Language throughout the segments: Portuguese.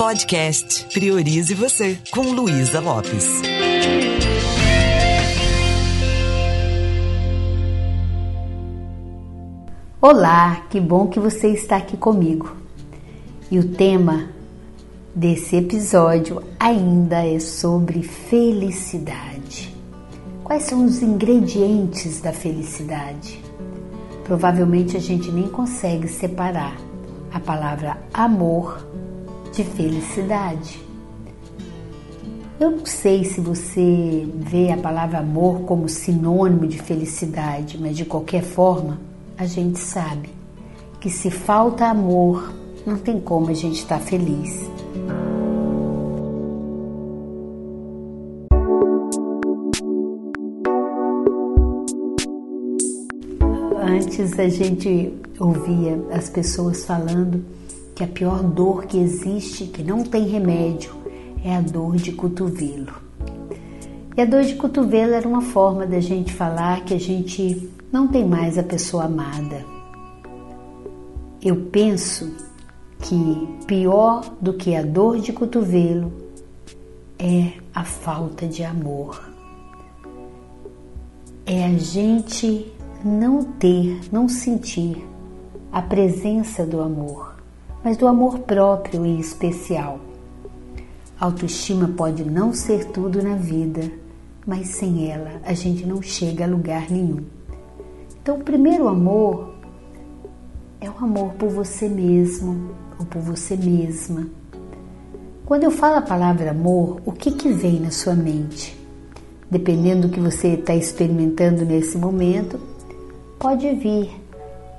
Podcast Priorize Você, com Luísa Lopes. Olá, que bom que você está aqui comigo. E o tema desse episódio ainda é sobre felicidade. Quais são os ingredientes da felicidade? Provavelmente a gente nem consegue separar a palavra amor de felicidade. Eu não sei se você vê a palavra amor como sinônimo de felicidade, mas de qualquer forma, a gente sabe que se falta amor, não tem como a gente estar feliz. Antes a gente ouvia as pessoas falando que a pior dor que existe, que não tem remédio, é a dor de cotovelo. E a dor de cotovelo era uma forma da gente falar que a gente não tem mais a pessoa amada. Eu penso que pior do que a dor de cotovelo é a falta de amor. É a gente não ter, não sentir a presença do amor mas do amor próprio em especial. Autoestima pode não ser tudo na vida, mas sem ela a gente não chega a lugar nenhum. Então, o primeiro amor é o amor por você mesmo ou por você mesma. Quando eu falo a palavra amor, o que, que vem na sua mente? Dependendo do que você está experimentando nesse momento, pode vir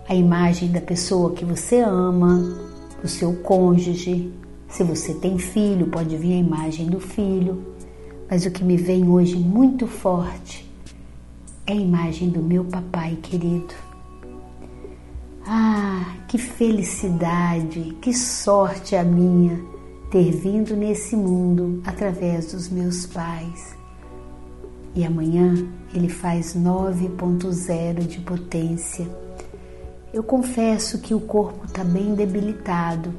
a imagem da pessoa que você ama, do seu cônjuge. Se você tem filho, pode vir a imagem do filho. Mas o que me vem hoje muito forte é a imagem do meu papai querido. Ah, que felicidade, que sorte a minha ter vindo nesse mundo através dos meus pais. E amanhã ele faz 9.0 de potência eu confesso que o corpo está bem debilitado,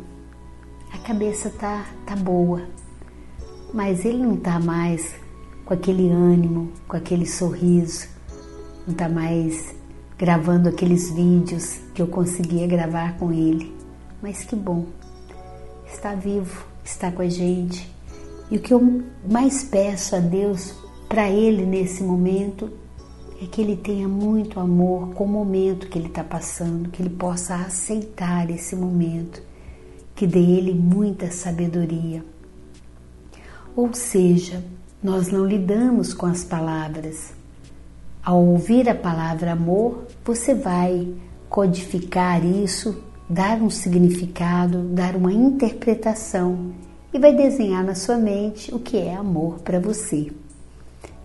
a cabeça tá, tá boa, mas ele não está mais com aquele ânimo, com aquele sorriso, não está mais gravando aqueles vídeos que eu conseguia gravar com ele. Mas que bom, está vivo, está com a gente. E o que eu mais peço a Deus para ele nesse momento é que ele tenha muito amor com o momento que ele está passando, que ele possa aceitar esse momento, que dê ele muita sabedoria. Ou seja, nós não lidamos com as palavras. Ao ouvir a palavra amor, você vai codificar isso, dar um significado, dar uma interpretação e vai desenhar na sua mente o que é amor para você.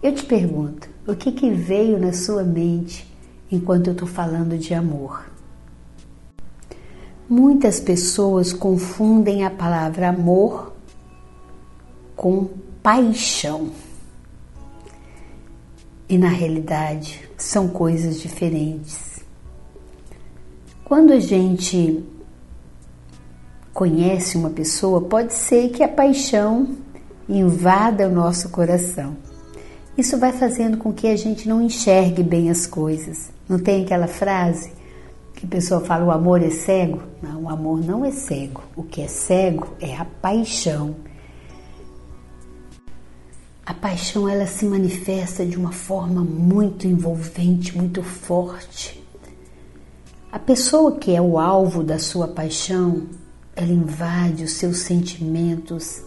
Eu te pergunto, o que, que veio na sua mente enquanto eu estou falando de amor? Muitas pessoas confundem a palavra amor com paixão. E na realidade são coisas diferentes. Quando a gente conhece uma pessoa, pode ser que a paixão invada o nosso coração. Isso vai fazendo com que a gente não enxergue bem as coisas. Não tem aquela frase que a pessoa fala: o amor é cego? Não, o amor não é cego. O que é cego é a paixão. A paixão ela se manifesta de uma forma muito envolvente, muito forte. A pessoa que é o alvo da sua paixão, ela invade os seus sentimentos,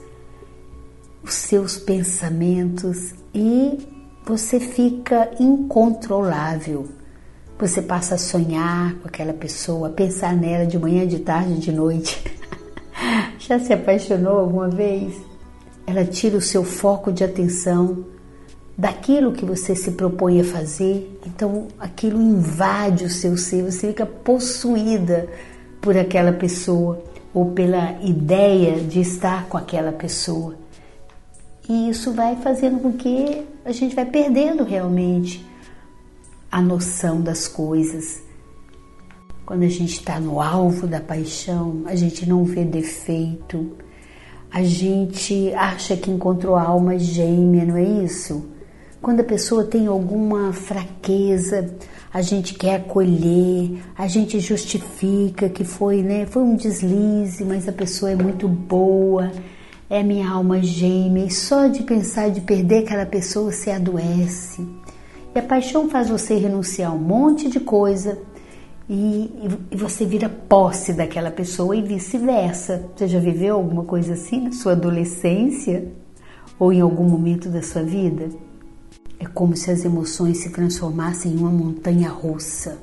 os seus pensamentos e você fica incontrolável. Você passa a sonhar com aquela pessoa, pensar nela de manhã, de tarde, de noite. Já se apaixonou alguma vez? Ela tira o seu foco de atenção daquilo que você se propõe a fazer, então aquilo invade o seu ser, você fica possuída por aquela pessoa ou pela ideia de estar com aquela pessoa. E isso vai fazendo com que a gente vai perdendo realmente a noção das coisas. Quando a gente está no alvo da paixão, a gente não vê defeito, a gente acha que encontrou a alma gêmea, não é isso? Quando a pessoa tem alguma fraqueza, a gente quer acolher, a gente justifica que foi, né, foi um deslize, mas a pessoa é muito boa, é minha alma gêmea, e só de pensar de perder aquela pessoa se adoece. E a paixão faz você renunciar a um monte de coisa e, e você vira posse daquela pessoa e vice-versa. Você já viveu alguma coisa assim na sua adolescência ou em algum momento da sua vida? É como se as emoções se transformassem em uma montanha russa.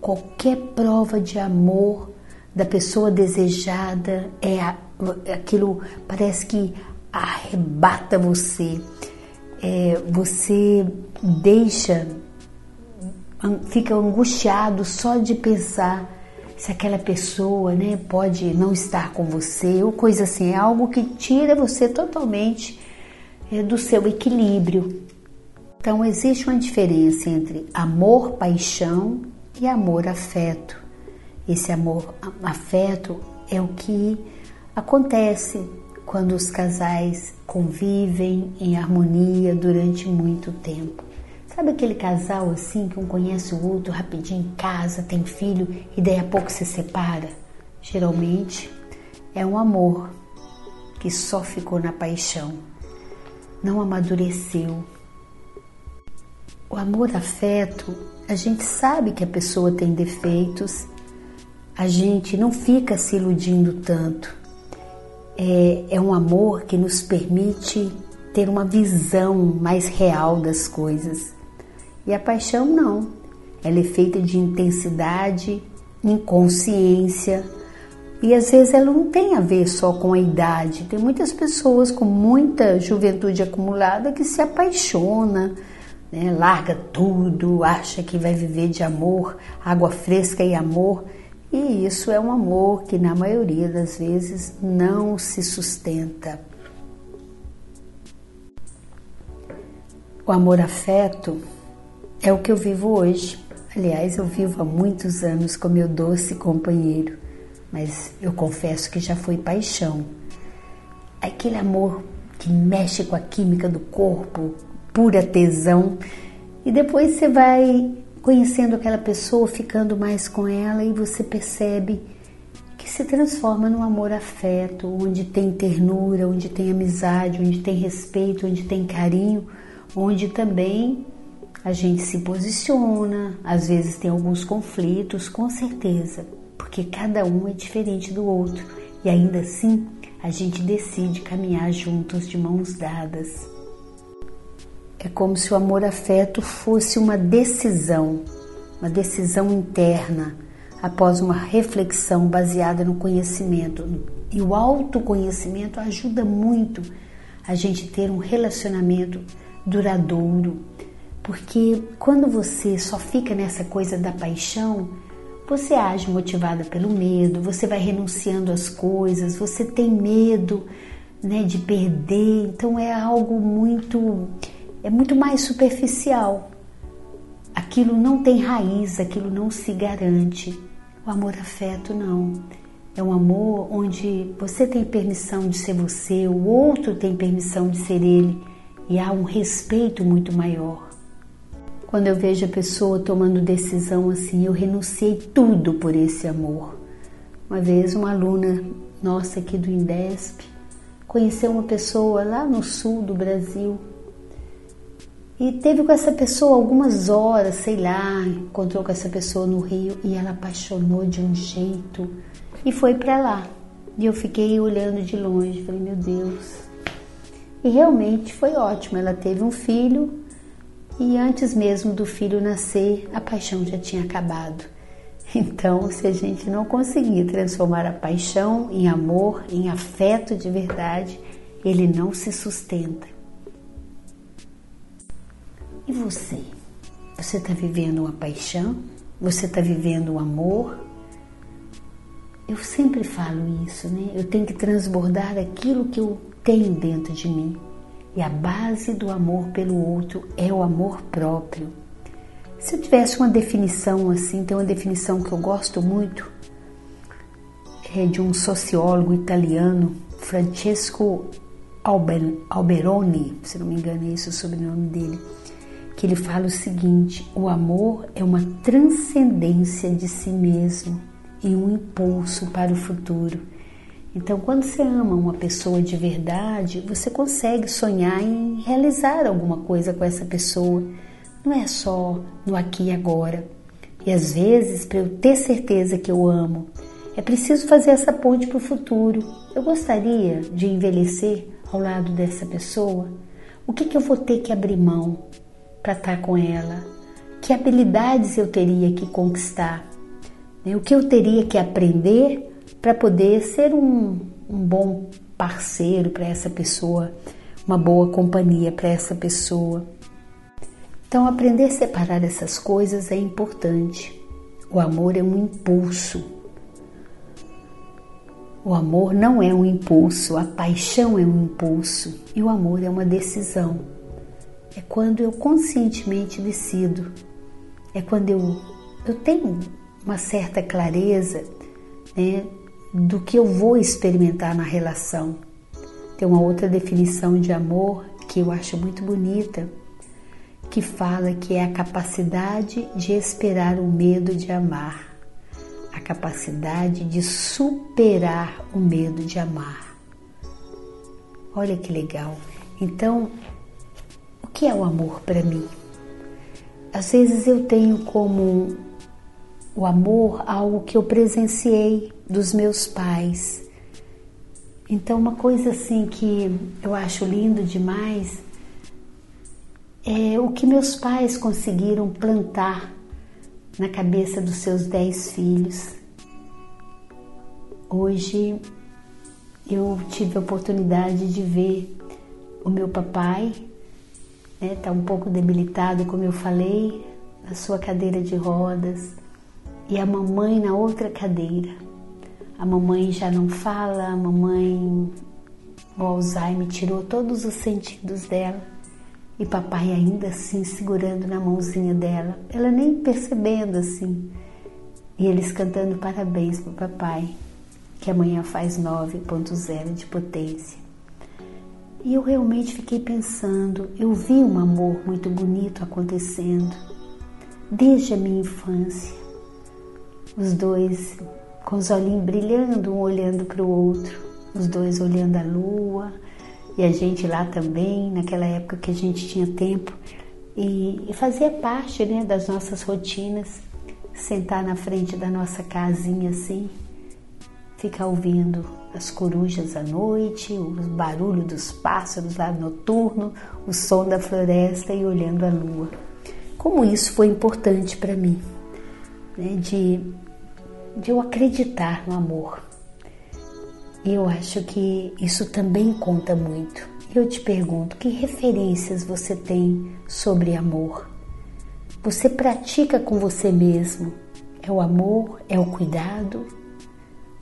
Qualquer prova de amor da pessoa desejada é aquilo parece que arrebata você. É, você deixa, fica angustiado só de pensar se aquela pessoa né, pode não estar com você ou coisa assim. É algo que tira você totalmente é, do seu equilíbrio. Então, existe uma diferença entre amor, paixão e amor, afeto. Esse amor, afeto é o que acontece quando os casais convivem em harmonia durante muito tempo. Sabe aquele casal assim que um conhece o outro rapidinho em casa, tem filho e daí a pouco se separa? Geralmente é um amor que só ficou na paixão, não amadureceu, o amor afeto, a gente sabe que a pessoa tem defeitos, a gente não fica se iludindo tanto. É, é um amor que nos permite ter uma visão mais real das coisas. E a paixão não. Ela é feita de intensidade, inconsciência, e às vezes ela não tem a ver só com a idade. Tem muitas pessoas com muita juventude acumulada que se apaixona, né? larga tudo, acha que vai viver de amor, água fresca e amor. E isso é um amor que, na maioria das vezes, não se sustenta. O amor afeto é o que eu vivo hoje. Aliás, eu vivo há muitos anos com meu doce companheiro, mas eu confesso que já foi paixão. Aquele amor que mexe com a química do corpo, pura tesão. E depois você vai conhecendo aquela pessoa, ficando mais com ela e você percebe que se transforma num amor afeto, onde tem ternura, onde tem amizade, onde tem respeito, onde tem carinho, onde também a gente se posiciona, às vezes tem alguns conflitos, com certeza, porque cada um é diferente do outro e ainda assim a gente decide caminhar juntos de mãos dadas. É como se o amor-afeto fosse uma decisão, uma decisão interna, após uma reflexão baseada no conhecimento. E o autoconhecimento ajuda muito a gente ter um relacionamento duradouro, porque quando você só fica nessa coisa da paixão, você age motivada pelo medo, você vai renunciando às coisas, você tem medo né, de perder, então é algo muito é muito mais superficial. Aquilo não tem raiz, aquilo não se garante. O amor-afeto não. É um amor onde você tem permissão de ser você, o outro tem permissão de ser ele e há um respeito muito maior. Quando eu vejo a pessoa tomando decisão assim, eu renunciei tudo por esse amor. Uma vez, uma aluna nossa aqui do Indesp conheceu uma pessoa lá no sul do Brasil e teve com essa pessoa algumas horas, sei lá, encontrou com essa pessoa no Rio e ela apaixonou de um jeito e foi para lá. E eu fiquei olhando de longe, falei, meu Deus. E realmente foi ótimo. Ela teve um filho e antes mesmo do filho nascer, a paixão já tinha acabado. Então, se a gente não conseguir transformar a paixão em amor, em afeto de verdade, ele não se sustenta. E você? Você está vivendo uma paixão? Você está vivendo o amor? Eu sempre falo isso, né? Eu tenho que transbordar aquilo que eu tenho dentro de mim. E a base do amor pelo outro é o amor próprio. Se eu tivesse uma definição assim, tem uma definição que eu gosto muito, é de um sociólogo italiano, Francesco Alberoni, se não me engano é isso o sobrenome dele, que ele fala o seguinte: o amor é uma transcendência de si mesmo e um impulso para o futuro. Então, quando você ama uma pessoa de verdade, você consegue sonhar em realizar alguma coisa com essa pessoa. Não é só no aqui e agora. E às vezes, para eu ter certeza que eu amo, é preciso fazer essa ponte para o futuro. Eu gostaria de envelhecer ao lado dessa pessoa. O que, que eu vou ter que abrir mão para estar com ela? Que habilidades eu teria que conquistar? Né? O que eu teria que aprender para poder ser um, um bom parceiro para essa pessoa, uma boa companhia para essa pessoa? Então, aprender a separar essas coisas é importante. O amor é um impulso. O amor não é um impulso, a paixão é um impulso e o amor é uma decisão. É quando eu conscientemente decido, é quando eu, eu tenho uma certa clareza né, do que eu vou experimentar na relação. Tem uma outra definição de amor que eu acho muito bonita, que fala que é a capacidade de esperar o medo de amar, a capacidade de superar o medo de amar. Olha que legal. Então, que é o amor para mim? Às vezes eu tenho como o amor algo que eu presenciei dos meus pais. Então, uma coisa assim que eu acho lindo demais é o que meus pais conseguiram plantar na cabeça dos seus dez filhos. Hoje eu tive a oportunidade de ver o meu papai, né, tá um pouco debilitado, como eu falei, na sua cadeira de rodas e a mamãe na outra cadeira. A mamãe já não fala, a mamãe, o Alzheimer tirou todos os sentidos dela e papai ainda assim segurando na mãozinha dela, ela nem percebendo assim. E eles cantando parabéns pro papai, que amanhã faz 9.0 de potência. E eu realmente fiquei pensando, eu vi um amor muito bonito acontecendo desde a minha infância. Os dois com os olhinhos brilhando, um olhando para o outro, os dois olhando a lua e a gente lá também, naquela época que a gente tinha tempo e, e fazia parte né, das nossas rotinas, sentar na frente da nossa casinha assim, ficar ouvindo as corujas à noite, o barulho dos pássaros lá noturno, o som da floresta e olhando a lua. Como isso foi importante para mim, né, de de eu acreditar no amor. E eu acho que isso também conta muito. Eu te pergunto, que referências você tem sobre amor? Você pratica com você mesmo? É o amor? É o cuidado?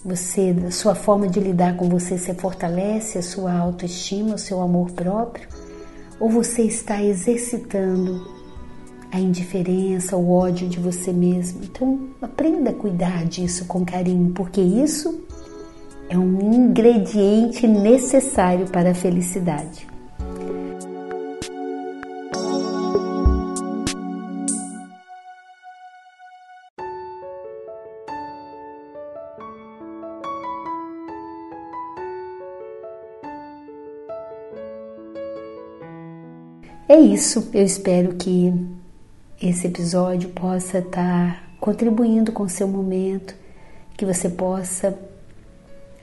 Você, a sua forma de lidar com você, você fortalece a sua autoestima, o seu amor próprio? Ou você está exercitando a indiferença, o ódio de você mesmo. Então, aprenda a cuidar disso com carinho, porque isso é um ingrediente necessário para a felicidade. É isso, eu espero que esse episódio possa estar contribuindo com o seu momento, que você possa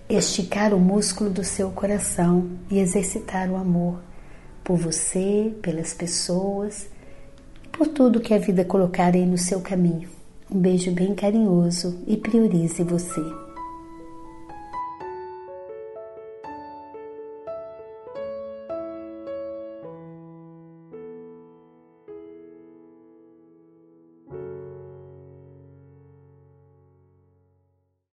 esticar o músculo do seu coração e exercitar o amor por você, pelas pessoas, por tudo que a vida colocar aí no seu caminho. Um beijo bem carinhoso e priorize você.